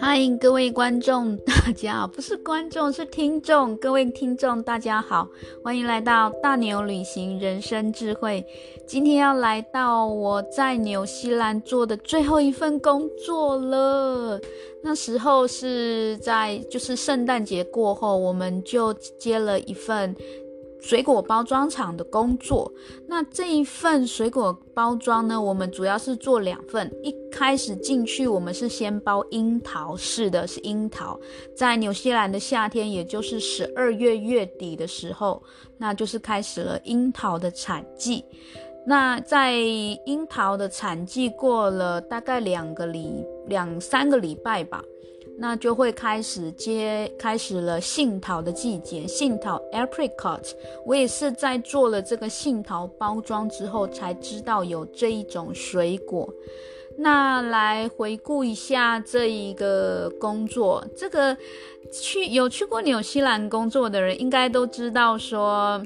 欢迎各位观众，大家好，不是观众，是听众。各位听众，大家好，欢迎来到大牛旅行人生智慧。今天要来到我在纽西兰做的最后一份工作了。那时候是在就是圣诞节过后，我们就接了一份。水果包装厂的工作，那这一份水果包装呢，我们主要是做两份。一开始进去，我们是先包樱桃，是的，是樱桃。在纽西兰的夏天，也就是十二月月底的时候，那就是开始了樱桃的产季。那在樱桃的产季过了大概两个礼两三个礼拜吧。那就会开始接，开始了杏桃的季节。杏桃 （apricot），我也是在做了这个杏桃包装之后才知道有这一种水果。那来回顾一下这一个工作，这个去有去过纽西兰工作的人应该都知道说。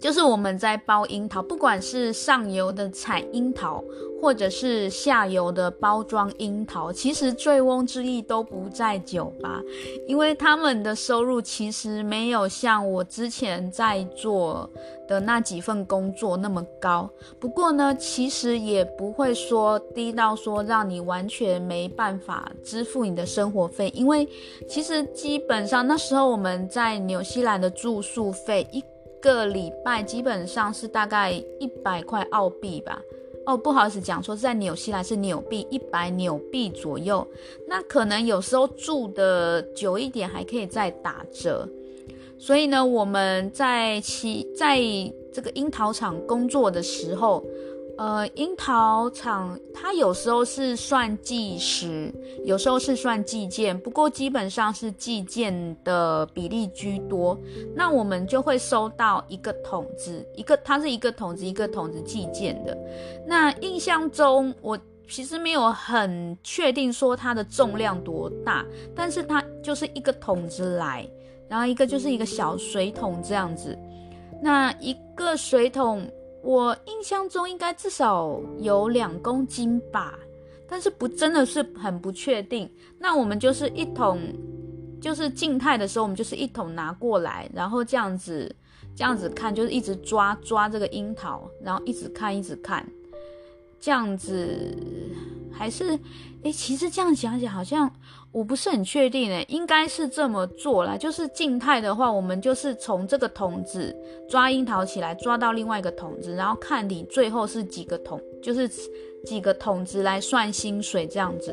就是我们在包樱桃，不管是上游的采樱桃，或者是下游的包装樱桃，其实醉翁之意都不在酒吧，因为他们的收入其实没有像我之前在做的那几份工作那么高。不过呢，其实也不会说低到说让你完全没办法支付你的生活费，因为其实基本上那时候我们在纽西兰的住宿费一。个礼拜基本上是大概一百块澳币吧。哦，不好意思，讲错是在纽西兰是纽币，一百纽币左右。那可能有时候住的久一点，还可以再打折。所以呢，我们在其在这个樱桃厂工作的时候。呃，樱桃厂它有时候是算计时，有时候是算计件，不过基本上是计件的比例居多。那我们就会收到一个桶子，一个它是一个桶子一个桶子计件的。那印象中我其实没有很确定说它的重量多大，但是它就是一个桶子来，然后一个就是一个小水桶这样子。那一个水桶。我印象中应该至少有两公斤吧，但是不真的是很不确定。那我们就是一桶，就是静态的时候，我们就是一桶拿过来，然后这样子这样子看，就是一直抓抓这个樱桃，然后一直看一直看，这样子还是诶，其实这样想想好像。我不是很确定诶，应该是这么做啦。就是静态的话，我们就是从这个桶子抓樱桃起来，抓到另外一个桶子，然后看你最后是几个桶，就是几个桶子来算薪水这样子。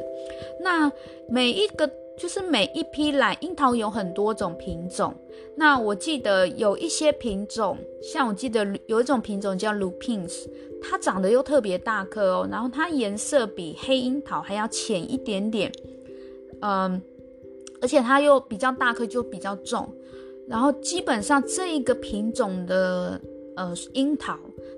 那每一个就是每一批来樱桃有很多种品种。那我记得有一些品种，像我记得有一种品种叫 Lupins，它长得又特别大颗哦，然后它颜色比黑樱桃还要浅一点点。嗯，而且它又比较大颗，就比较重。然后基本上这一个品种的呃樱桃，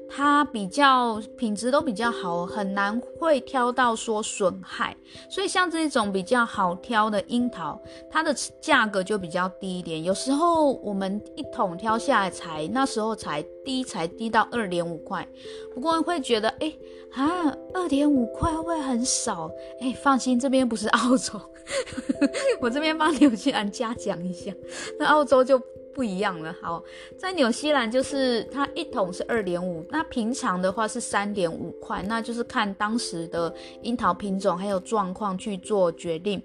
它比较品质都比较好，很难会挑到说损害。所以像这种比较好挑的樱桃，它的价格就比较低一点。有时候我们一桶挑下来才那时候才低，才低到二点五块。不过会觉得，哎啊，二点五块会很少？哎，放心，这边不是澳洲。我这边帮纽西兰嘉奖一下，那澳洲就不一样了。好，在纽西兰就是它一桶是二点五，那平常的话是三点五块，那就是看当时的樱桃品种还有状况去做决定。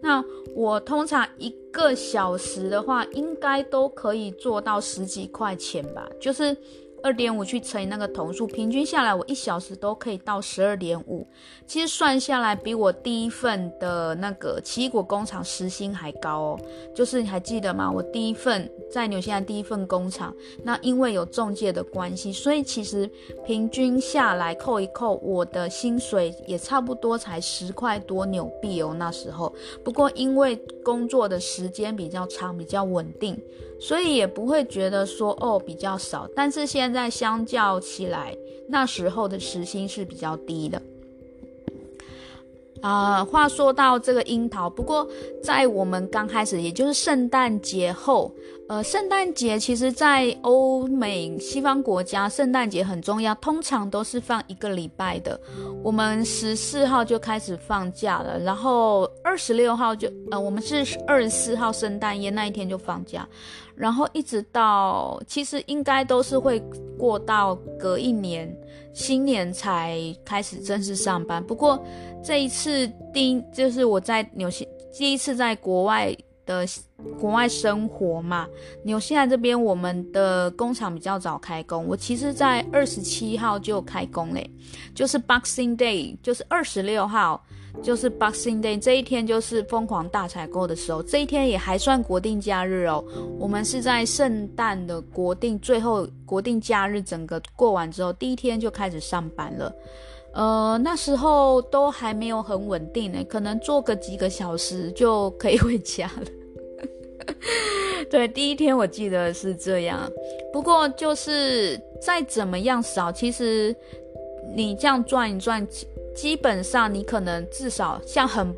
那我通常一个小时的话，应该都可以做到十几块钱吧，就是。二点五去乘以那个桶数，平均下来我一小时都可以到十二点五。其实算下来比我第一份的那个奇异果工厂时薪还高哦。就是你还记得吗？我第一份在纽西兰第一份工厂，那因为有中介的关系，所以其实平均下来扣一扣，我的薪水也差不多才十块多纽币哦。那时候，不过因为工作的时间比较长，比较稳定。所以也不会觉得说哦比较少，但是现在相较起来，那时候的时薪是比较低的。啊、呃，话说到这个樱桃，不过在我们刚开始，也就是圣诞节后，呃，圣诞节其实，在欧美西方国家，圣诞节很重要，通常都是放一个礼拜的。我们十四号就开始放假了，然后二十六号就，呃，我们是二十四号圣诞夜那一天就放假，然后一直到，其实应该都是会过到隔一年。新年才开始正式上班，不过这一次第一就是我在纽西第一次在国外的国外生活嘛。纽西兰这边我们的工厂比较早开工，我其实在二十七号就开工嘞，就是 Boxing Day，就是二十六号。就是 Boxing Day 这一天，就是疯狂大采购的时候。这一天也还算国定假日哦。我们是在圣诞的国定最后国定假日整个过完之后，第一天就开始上班了。呃，那时候都还没有很稳定呢，可能做个几个小时就可以 回家了。对，第一天我记得是这样。不过就是再怎么样少，其实你这样转一转。基本上，你可能至少像很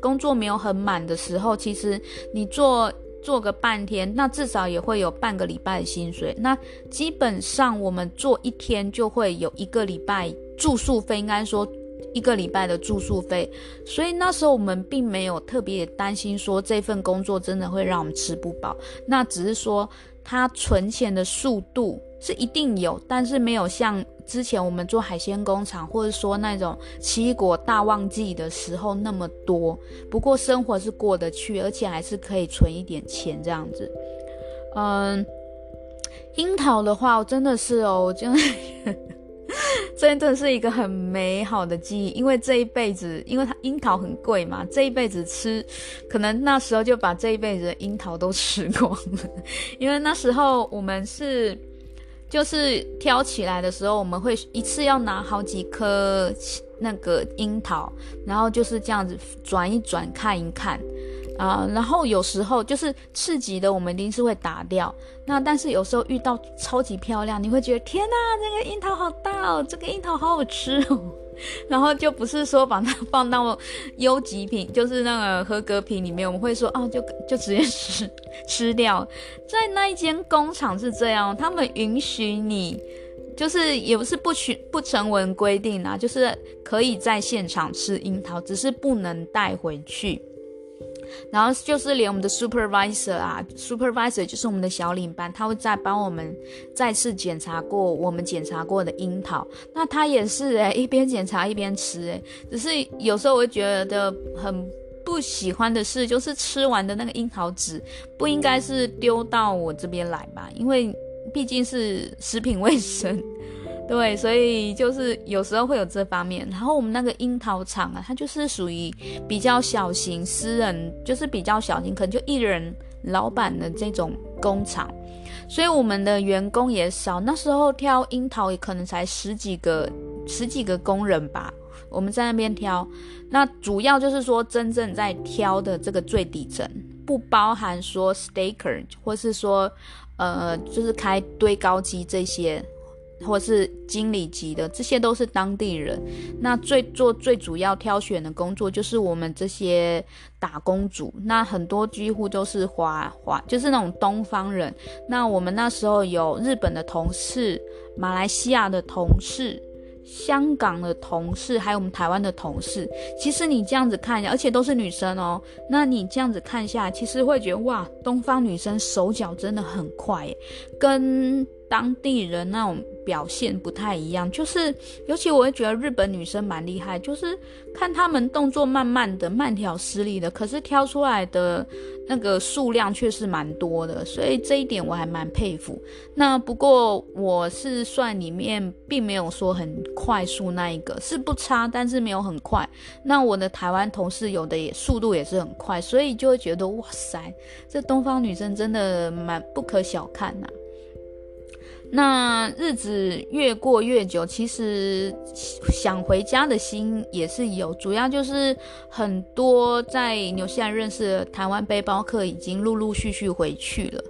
工作没有很满的时候，其实你做做个半天，那至少也会有半个礼拜的薪水。那基本上我们做一天就会有一个礼拜住宿费，应该说一个礼拜的住宿费。所以那时候我们并没有特别担心说这份工作真的会让我们吃不饱，那只是说他存钱的速度是一定有，但是没有像。之前我们做海鲜工厂，或者说那种奇异果大旺季的时候那么多，不过生活是过得去，而且还是可以存一点钱这样子。嗯，樱桃的话，我真的是哦，我真的 真的是一个很美好的记忆，因为这一辈子，因为它樱桃很贵嘛，这一辈子吃，可能那时候就把这一辈子的樱桃都吃光了，因为那时候我们是。就是挑起来的时候，我们会一次要拿好几颗那个樱桃，然后就是这样子转一转看一看，啊、然后有时候就是刺激的，我们一定是会打掉。那但是有时候遇到超级漂亮，你会觉得天哪，这个樱桃好大哦，这个樱桃好好吃哦。然后就不是说把它放到优级品，就是那个合格品里面，我们会说啊，就就直接吃吃掉。在那一间工厂是这样，他们允许你，就是也不是不许不成文规定啊，就是可以在现场吃樱桃，只是不能带回去。然后就是连我们的 supervisor 啊，supervisor 就是我们的小领班，他会再帮我们再次检查过我们检查过的樱桃。那他也是诶，一边检查一边吃诶，只是有时候我会觉得很不喜欢的是，就是吃完的那个樱桃籽不应该是丢到我这边来吧？因为毕竟是食品卫生。对，所以就是有时候会有这方面。然后我们那个樱桃厂啊，它就是属于比较小型私人，就是比较小型，可能就一人老板的这种工厂，所以我们的员工也少。那时候挑樱桃也可能才十几个，十几个工人吧。我们在那边挑，那主要就是说真正在挑的这个最底层，不包含说 staker 或是说呃，就是开堆高机这些。或是经理级的，这些都是当地人。那最做最主要挑选的工作，就是我们这些打工族。那很多几乎都是华华，就是那种东方人。那我们那时候有日本的同事、马来西亚的同事、香港的同事，还有我们台湾的同事。其实你这样子看一下，而且都是女生哦。那你这样子看一下，其实会觉得哇，东方女生手脚真的很快，跟。当地人那种表现不太一样，就是尤其我会觉得日本女生蛮厉害，就是看她们动作慢慢的、慢条斯理的，可是挑出来的那个数量却是蛮多的，所以这一点我还蛮佩服。那不过我是算里面并没有说很快速那一个，是不差，但是没有很快。那我的台湾同事有的也速度也是很快，所以就会觉得哇塞，这东方女生真的蛮不可小看呐、那日子越过越久，其实想回家的心也是有，主要就是很多在纽西兰认识的台湾背包客已经陆陆续续回去了。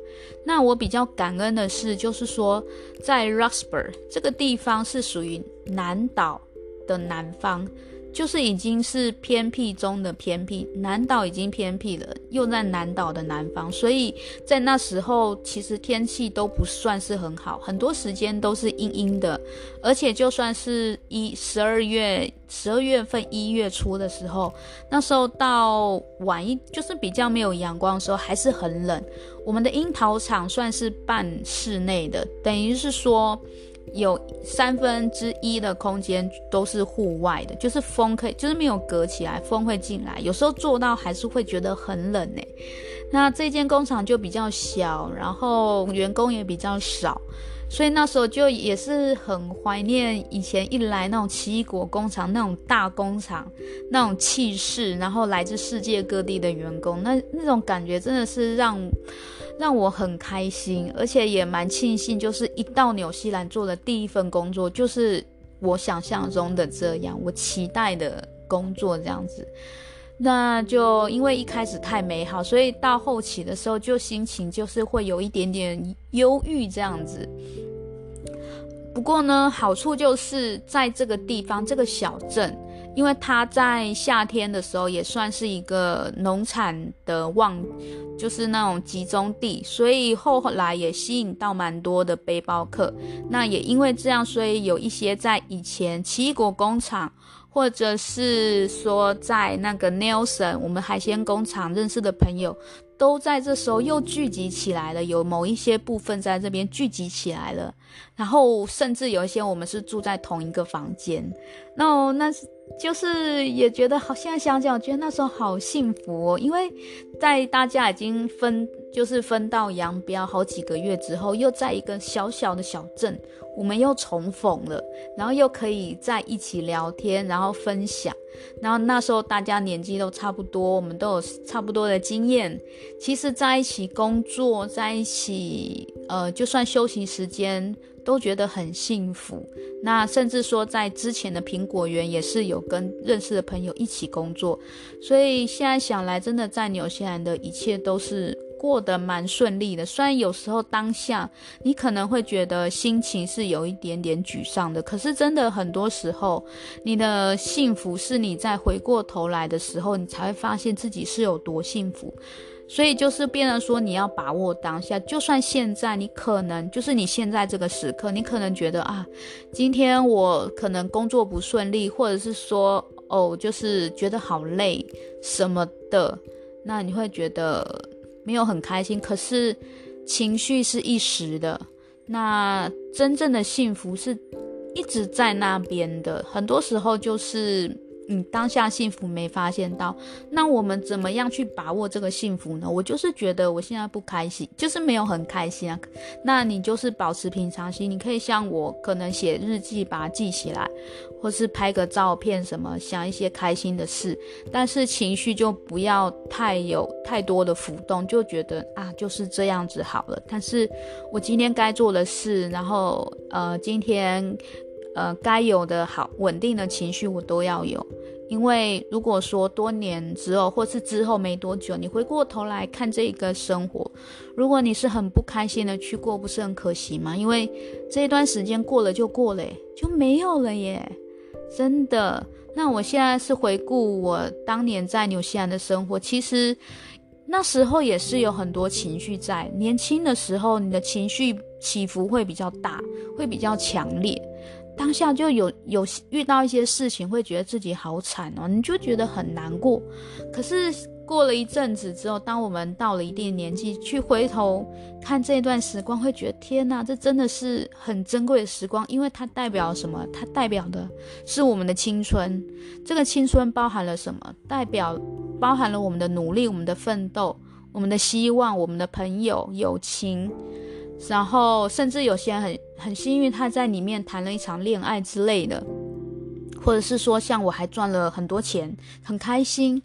那我比较感恩的是，就是说在 Roxburgh 这个地方是属于南岛的南方。就是已经是偏僻中的偏僻，南岛已经偏僻了，又在南岛的南方，所以在那时候其实天气都不算是很好，很多时间都是阴阴的，而且就算是一十二月、十二月份、一月初的时候，那时候到晚一就是比较没有阳光的时候，还是很冷。我们的樱桃厂算是半室内的，等于是说。有三分之一的空间都是户外的，就是风可以，就是没有隔起来，风会进来。有时候做到还是会觉得很冷诶。那这间工厂就比较小，然后员工也比较少，所以那时候就也是很怀念以前一来那种奇异果工厂那种大工厂那种气势，然后来自世界各地的员工，那那种感觉真的是让。让我很开心，而且也蛮庆幸，就是一到纽西兰做的第一份工作，就是我想象中的这样，我期待的工作这样子。那就因为一开始太美好，所以到后期的时候，就心情就是会有一点点忧郁这样子。不过呢，好处就是在这个地方，这个小镇。因为它在夏天的时候也算是一个农产的旺，就是那种集中地，所以后来也吸引到蛮多的背包客。那也因为这样，所以有一些在以前奇异果工厂，或者是说在那个 Nelson 我们海鲜工厂认识的朋友。都在这时候又聚集起来了，有某一些部分在这边聚集起来了，然后甚至有一些我们是住在同一个房间，那那是就是也觉得好，现在想想，我觉得那时候好幸福哦，因为在大家已经分就是分道扬镳好几个月之后，又在一个小小的小镇，我们又重逢了，然后又可以在一起聊天，然后分享。然后那时候大家年纪都差不多，我们都有差不多的经验。其实在一起工作，在一起，呃，就算休息时间都觉得很幸福。那甚至说在之前的苹果园也是有跟认识的朋友一起工作，所以现在想来，真的在纽西兰的一切都是。过得蛮顺利的，虽然有时候当下你可能会觉得心情是有一点点沮丧的，可是真的很多时候，你的幸福是你在回过头来的时候，你才会发现自己是有多幸福。所以就是变成说，你要把握当下，就算现在你可能就是你现在这个时刻，你可能觉得啊，今天我可能工作不顺利，或者是说哦，就是觉得好累什么的，那你会觉得。没有很开心，可是情绪是一时的。那真正的幸福是一直在那边的，很多时候就是。你当下幸福没发现到，那我们怎么样去把握这个幸福呢？我就是觉得我现在不开心，就是没有很开心啊。那你就是保持平常心，你可以像我，可能写日记把它记起来，或是拍个照片什么，想一些开心的事。但是情绪就不要太有太多的浮动，就觉得啊就是这样子好了。但是我今天该做的事，然后呃今天。呃，该有的好稳定的情绪我都要有，因为如果说多年之后，或是之后没多久，你回过头来看这个生活，如果你是很不开心的去过，不是很可惜吗？因为这一段时间过了就过了，就没有了耶，真的。那我现在是回顾我当年在纽西兰的生活，其实那时候也是有很多情绪在。年轻的时候，你的情绪起伏会比较大，会比较强烈。当下就有有遇到一些事情，会觉得自己好惨哦，你就觉得很难过。可是过了一阵子之后，当我们到了一定年纪，去回头看这段时光，会觉得天哪，这真的是很珍贵的时光，因为它代表什么？它代表的是我们的青春。这个青春包含了什么？代表包含了我们的努力、我们的奋斗、我们的希望、我们的朋友、友情。然后，甚至有些人很很幸运，他在里面谈了一场恋爱之类的，或者是说，像我还赚了很多钱，很开心。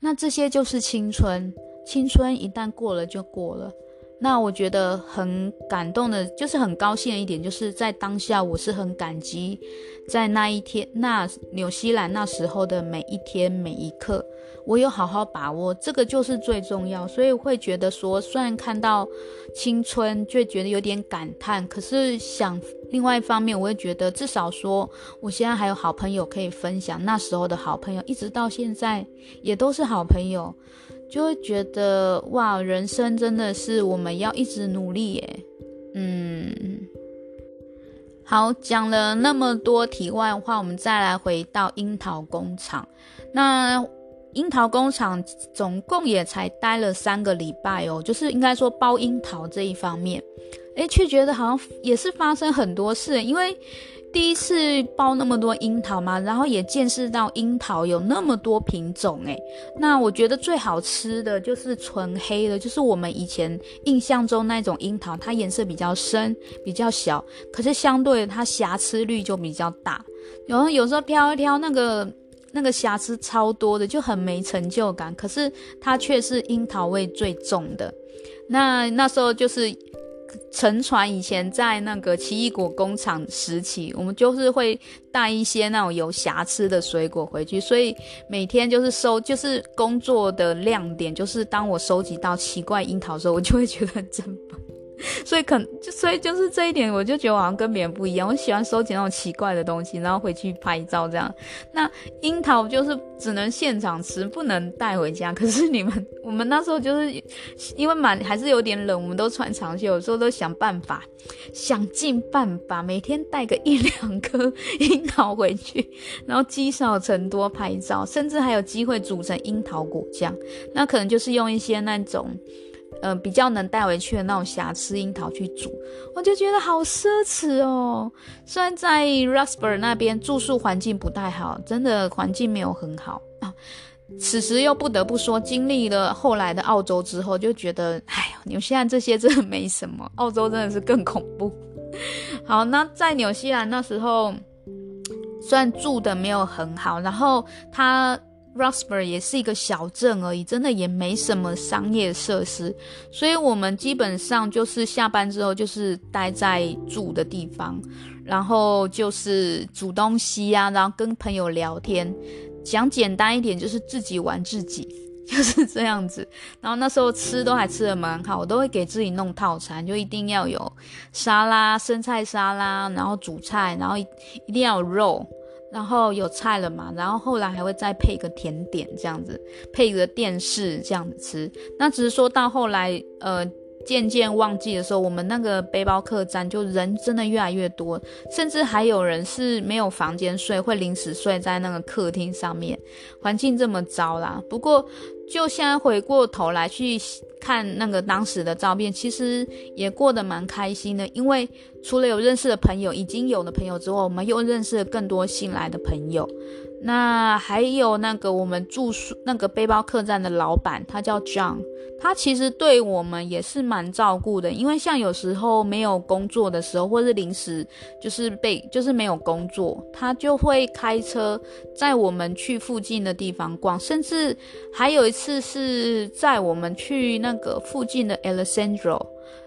那这些就是青春，青春一旦过了就过了。那我觉得很感动的，就是很高兴的一点，就是在当下我是很感激，在那一天，那纽西兰那时候的每一天每一刻，我有好好把握，这个就是最重要。所以会觉得说，虽然看到青春就觉得有点感叹，可是想另外一方面，我会觉得至少说，我现在还有好朋友可以分享，那时候的好朋友，一直到现在也都是好朋友。就会觉得哇，人生真的是我们要一直努力耶。嗯，好，讲了那么多题外话，我们再来回到樱桃工厂。那樱桃工厂总共也才待了三个礼拜哦，就是应该说包樱桃这一方面，诶，却觉得好像也是发生很多事，因为。第一次包那么多樱桃嘛，然后也见识到樱桃有那么多品种诶。那我觉得最好吃的就是纯黑的，就是我们以前印象中那种樱桃，它颜色比较深，比较小，可是相对它瑕疵率就比较大。然后有时候挑一挑那个那个瑕疵超多的，就很没成就感。可是它却是樱桃味最重的。那那时候就是。乘船以前在那个奇异果工厂时期，我们就是会带一些那种有瑕疵的水果回去，所以每天就是收，就是工作的亮点，就是当我收集到奇怪樱桃的时候，我就会觉得很振奋。所以可就所以就是这一点，我就觉得我好像跟别人不一样。我喜欢收集那种奇怪的东西，然后回去拍照这样。那樱桃就是只能现场吃，不能带回家。可是你们我们那时候就是因为蛮还是有点冷，我们都穿长袖，有时候都想办法，想尽办法每天带个一两颗 樱桃回去，然后积少成多拍照，甚至还有机会煮成樱桃果酱。那可能就是用一些那种。嗯、比较能带回去的那种瑕疵樱桃去煮，我就觉得好奢侈哦。虽然在 r u s b e r 那边住宿环境不太好，真的环境没有很好啊。此时又不得不说，经历了后来的澳洲之后，就觉得，哎呦，纽西兰这些真的没什么，澳洲真的是更恐怖。好，那在纽西兰那时候，虽然住的没有很好，然后他。Roxburgh 也是一个小镇而已，真的也没什么商业设施，所以我们基本上就是下班之后就是待在住的地方，然后就是煮东西啊，然后跟朋友聊天，讲简单一点就是自己玩自己，就是这样子。然后那时候吃都还吃得蛮好，我都会给自己弄套餐，就一定要有沙拉、生菜沙拉，然后主菜，然后一定要有肉。然后有菜了嘛，然后后来还会再配一个甜点这样子，配一个电视这样子吃。那只是说到后来，呃，渐渐旺季的时候，我们那个背包客栈就人真的越来越多，甚至还有人是没有房间睡，会临时睡在那个客厅上面，环境这么糟啦。不过就现在回过头来去。看那个当时的照片，其实也过得蛮开心的，因为除了有认识的朋友，已经有的朋友之后，我们又认识了更多新来的朋友。那还有那个我们住宿那个背包客栈的老板，他叫 John，他其实对我们也是蛮照顾的。因为像有时候没有工作的时候，或是临时就是被就是没有工作，他就会开车载我们去附近的地方逛，甚至还有一次是载我们去那个附近的 Alessandro。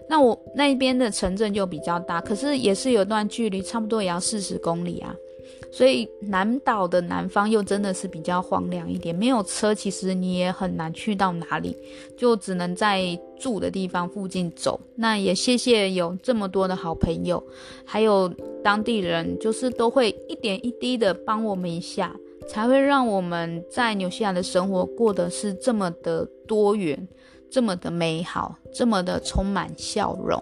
那我那边的城镇就比较大，可是也是有段距离，差不多也要四十公里啊。所以南岛的南方又真的是比较荒凉一点，没有车，其实你也很难去到哪里，就只能在住的地方附近走。那也谢谢有这么多的好朋友，还有当地人，就是都会一点一滴的帮我们一下，才会让我们在纽西兰的生活过得是这么的多元，这么的美好，这么的充满笑容。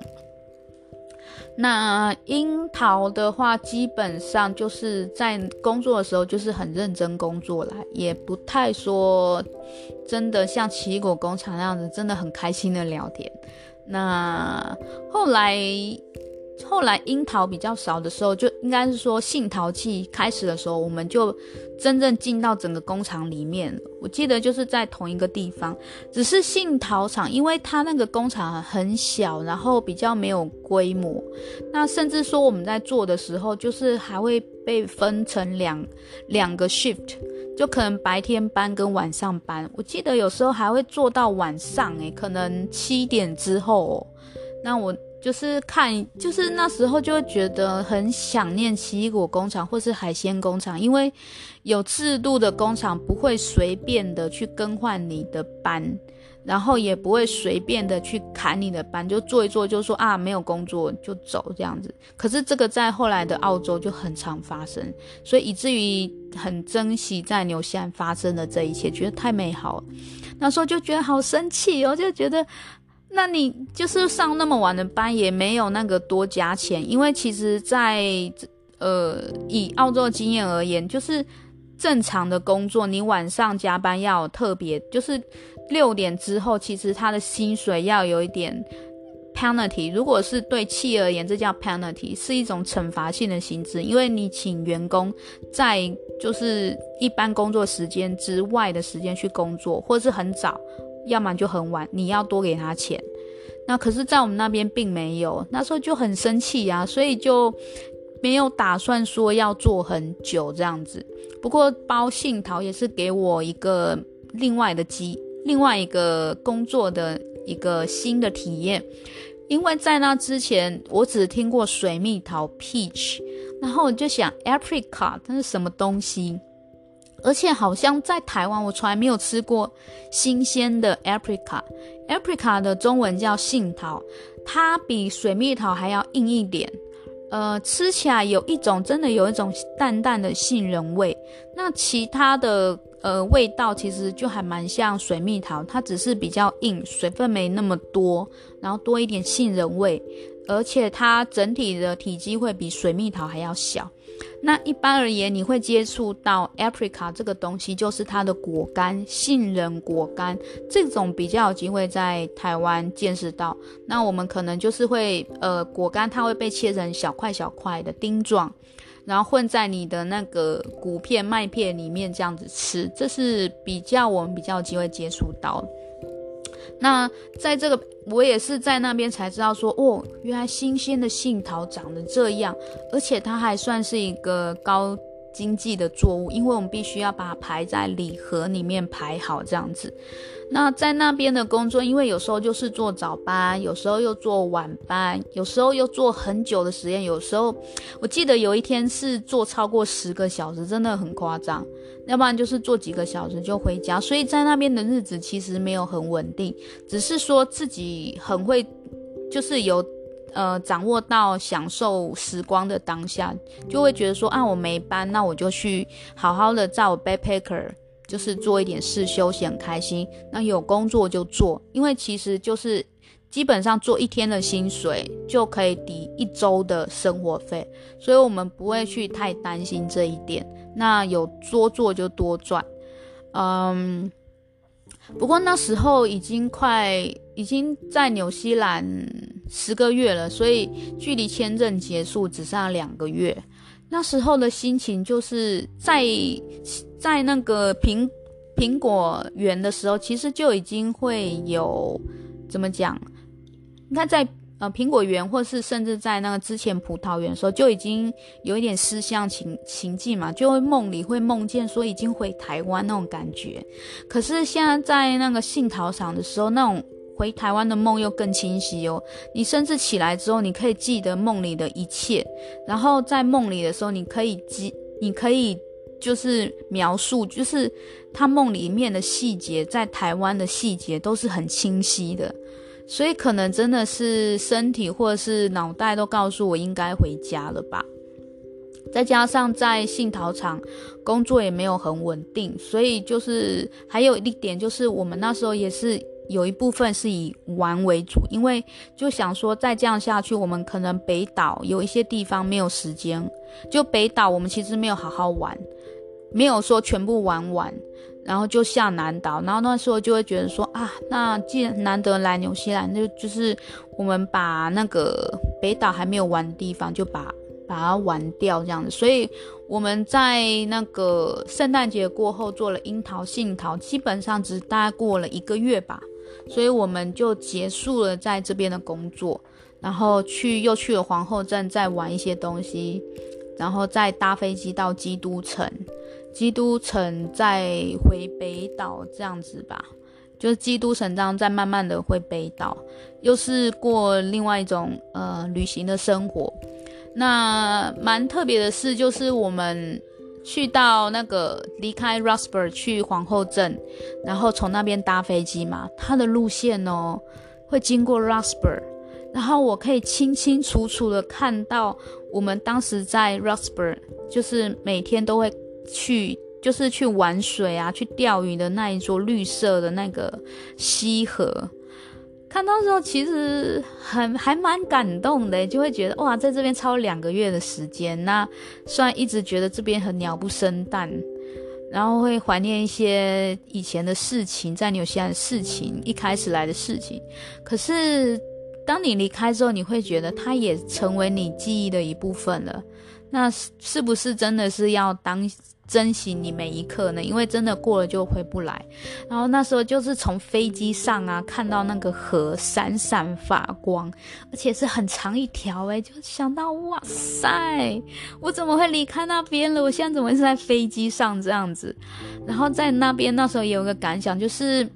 那樱桃的话，基本上就是在工作的时候就是很认真工作啦，也不太说真的像奇异果工厂那样子，真的很开心的聊天。那后来后来樱桃比较少的时候，就应该是说杏桃季开始的时候，我们就真正进到整个工厂里面。我记得就是在同一个地方，只是杏桃厂，因为它那个工厂很小，然后比较没有规模。那甚至说我们在做的时候，就是还会被分成两两个 shift，就可能白天班跟晚上班。我记得有时候还会做到晚上，诶，可能七点之后哦。那我。就是看，就是那时候就会觉得很想念奇异果工厂或是海鲜工厂，因为有制度的工厂不会随便的去更换你的班，然后也不会随便的去砍你的班，就做一做就说啊没有工作就走这样子。可是这个在后来的澳洲就很常发生，所以以至于很珍惜在纽西兰发生的这一切，觉得太美好了。那时候就觉得好生气哦，就觉得。那你就是上那么晚的班，也没有那个多加钱，因为其实在，呃以澳洲经验而言，就是正常的工作，你晚上加班要特别，就是六点之后，其实他的薪水要有一点 penalty。如果是对企业而言，这叫 penalty，是一种惩罚性的薪资，因为你请员工在就是一般工作时间之外的时间去工作，或是很早。要么就很晚，你要多给他钱。那可是，在我们那边并没有，那时候就很生气呀，所以就没有打算说要做很久这样子。不过包杏桃也是给我一个另外的机，另外一个工作的一个新的体验，因为在那之前我只听过水蜜桃 （peach），然后我就想 apricot 它是什么东西？而且好像在台湾，我从来没有吃过新鲜的 apricot。apricot 的中文叫杏桃，它比水蜜桃还要硬一点。呃，吃起来有一种真的有一种淡淡的杏仁味。那其他的呃味道其实就还蛮像水蜜桃，它只是比较硬，水分没那么多，然后多一点杏仁味。而且它整体的体积会比水蜜桃还要小。那一般而言，你会接触到 apricot 这个东西，就是它的果干，杏仁果干这种比较有机会在台湾见识到。那我们可能就是会，呃，果干它会被切成小块小块的丁状，然后混在你的那个谷片、麦片里面这样子吃，这是比较我们比较有机会接触到。那在这个，我也是在那边才知道说，哦，原来新鲜的杏桃长得这样，而且它还算是一个高经济的作物，因为我们必须要把它排在礼盒里面排好这样子。那在那边的工作，因为有时候就是做早班，有时候又做晚班，有时候又做很久的实验，有时候我记得有一天是做超过十个小时，真的很夸张。要不然就是做几个小时就回家，所以在那边的日子其实没有很稳定，只是说自己很会，就是有呃掌握到享受时光的当下，就会觉得说啊，我没班，那我就去好好的在我 backpacker。就是做一点事，休息很开心。那有工作就做，因为其实就是基本上做一天的薪水就可以抵一周的生活费，所以我们不会去太担心这一点。那有多做就多赚，嗯。不过那时候已经快已经在纽西兰十个月了，所以距离签证结束只剩下两个月。那时候的心情就是在在那个苹苹果园的时候，其实就已经会有怎么讲？你看在呃苹果园，或是甚至在那个之前葡萄园的时候，就已经有一点思乡情情境嘛，就会梦里会梦见说已经回台湾那种感觉。可是现在在那个杏桃厂的时候，那种。回台湾的梦又更清晰哦，你甚至起来之后，你可以记得梦里的一切，然后在梦里的时候，你可以记，你可以就是描述，就是他梦里面的细节，在台湾的细节都是很清晰的，所以可能真的是身体或者是脑袋都告诉我应该回家了吧。再加上在杏桃厂工作也没有很稳定，所以就是还有一点就是我们那时候也是。有一部分是以玩为主，因为就想说再这样下去，我们可能北岛有一些地方没有时间。就北岛，我们其实没有好好玩，没有说全部玩完，然后就下南岛。然后那时候就会觉得说啊，那既然难得来纽西兰，就就是我们把那个北岛还没有玩的地方就把把它玩掉这样子。所以我们在那个圣诞节过后做了樱桃、杏桃，基本上只大概过了一个月吧，所以我们就结束了在这边的工作，然后去又去了皇后镇再玩一些东西，然后再搭飞机到基督城，基督城再回北岛这样子吧。就是基督城这样，再慢慢的回北岛，又是过另外一种呃旅行的生活。那蛮特别的事就是我们去到那个离开 r o s b e r 去皇后镇，然后从那边搭飞机嘛，它的路线哦会经过 r o s b e r 然后我可以清清楚楚的看到我们当时在 r o s b e r 就是每天都会去。就是去玩水啊，去钓鱼的那一座绿色的那个溪河，看到时候其实很还蛮感动的，就会觉得哇，在这边超两个月的时间，那虽然一直觉得这边很鸟不生蛋，然后会怀念一些以前的事情，在纽西兰的事情，一开始来的事情，可是当你离开之后，你会觉得它也成为你记忆的一部分了。那是不是真的是要当珍惜你每一刻呢？因为真的过了就回不来。然后那时候就是从飞机上啊，看到那个河闪闪发光，而且是很长一条诶，就想到哇塞，我怎么会离开那边了？我现在怎么是在飞机上这样子？然后在那边那时候也有个感想，就是。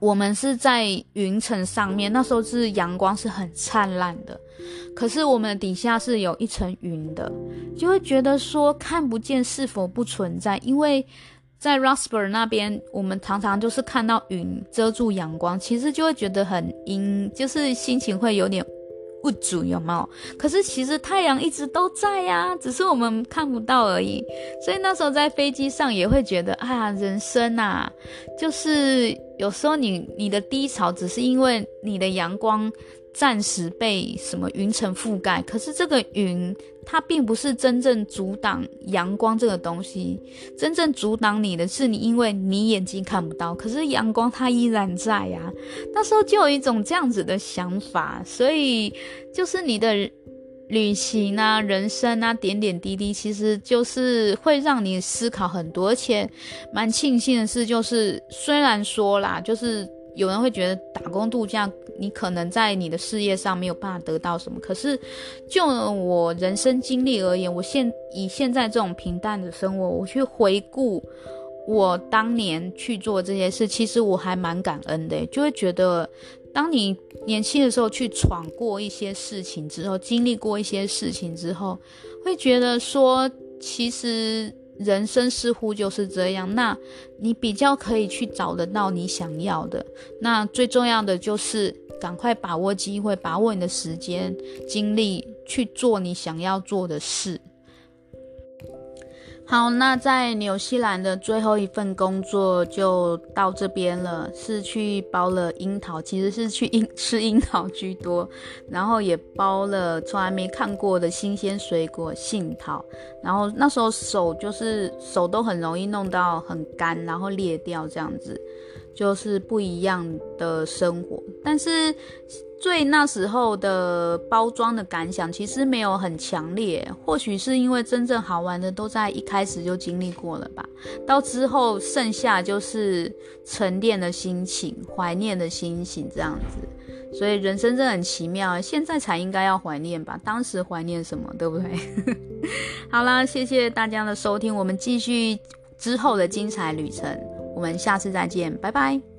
我们是在云层上面，那时候是阳光是很灿烂的，可是我们底下是有一层云的，就会觉得说看不见是否不存在，因为在 r o s p e r 那边，我们常常就是看到云遮住阳光，其实就会觉得很阴，就是心情会有点。物主有没有？可是其实太阳一直都在呀，只是我们看不到而已。所以那时候在飞机上也会觉得，啊，人生啊，就是有时候你你的低潮只是因为你的阳光。暂时被什么云层覆盖，可是这个云它并不是真正阻挡阳光这个东西，真正阻挡你的是你，因为你眼睛看不到，可是阳光它依然在呀。那时候就有一种这样子的想法，所以就是你的旅行啊、人生啊、点点滴滴，其实就是会让你思考很多，而且蛮庆幸的是，就是虽然说啦，就是。有人会觉得打工度假，你可能在你的事业上没有办法得到什么。可是，就我人生经历而言，我现以现在这种平淡的生活，我去回顾我当年去做这些事，其实我还蛮感恩的。就会觉得，当你年轻的时候去闯过一些事情之后，经历过一些事情之后，会觉得说，其实。人生似乎就是这样，那你比较可以去找得到你想要的。那最重要的就是赶快把握机会，把握你的时间、精力去做你想要做的事。好，那在纽西兰的最后一份工作就到这边了，是去包了樱桃，其实是去樱吃樱桃居多，然后也包了从来没看过的新鲜水果杏桃，然后那时候手就是手都很容易弄到很干，然后裂掉这样子，就是不一样的生活，但是。最那时候的包装的感想其实没有很强烈，或许是因为真正好玩的都在一开始就经历过了吧。到之后剩下就是沉淀的心情、怀念的心情这样子。所以人生真的很奇妙，现在才应该要怀念吧？当时怀念什么，对不对？好啦，谢谢大家的收听，我们继续之后的精彩旅程，我们下次再见，拜拜。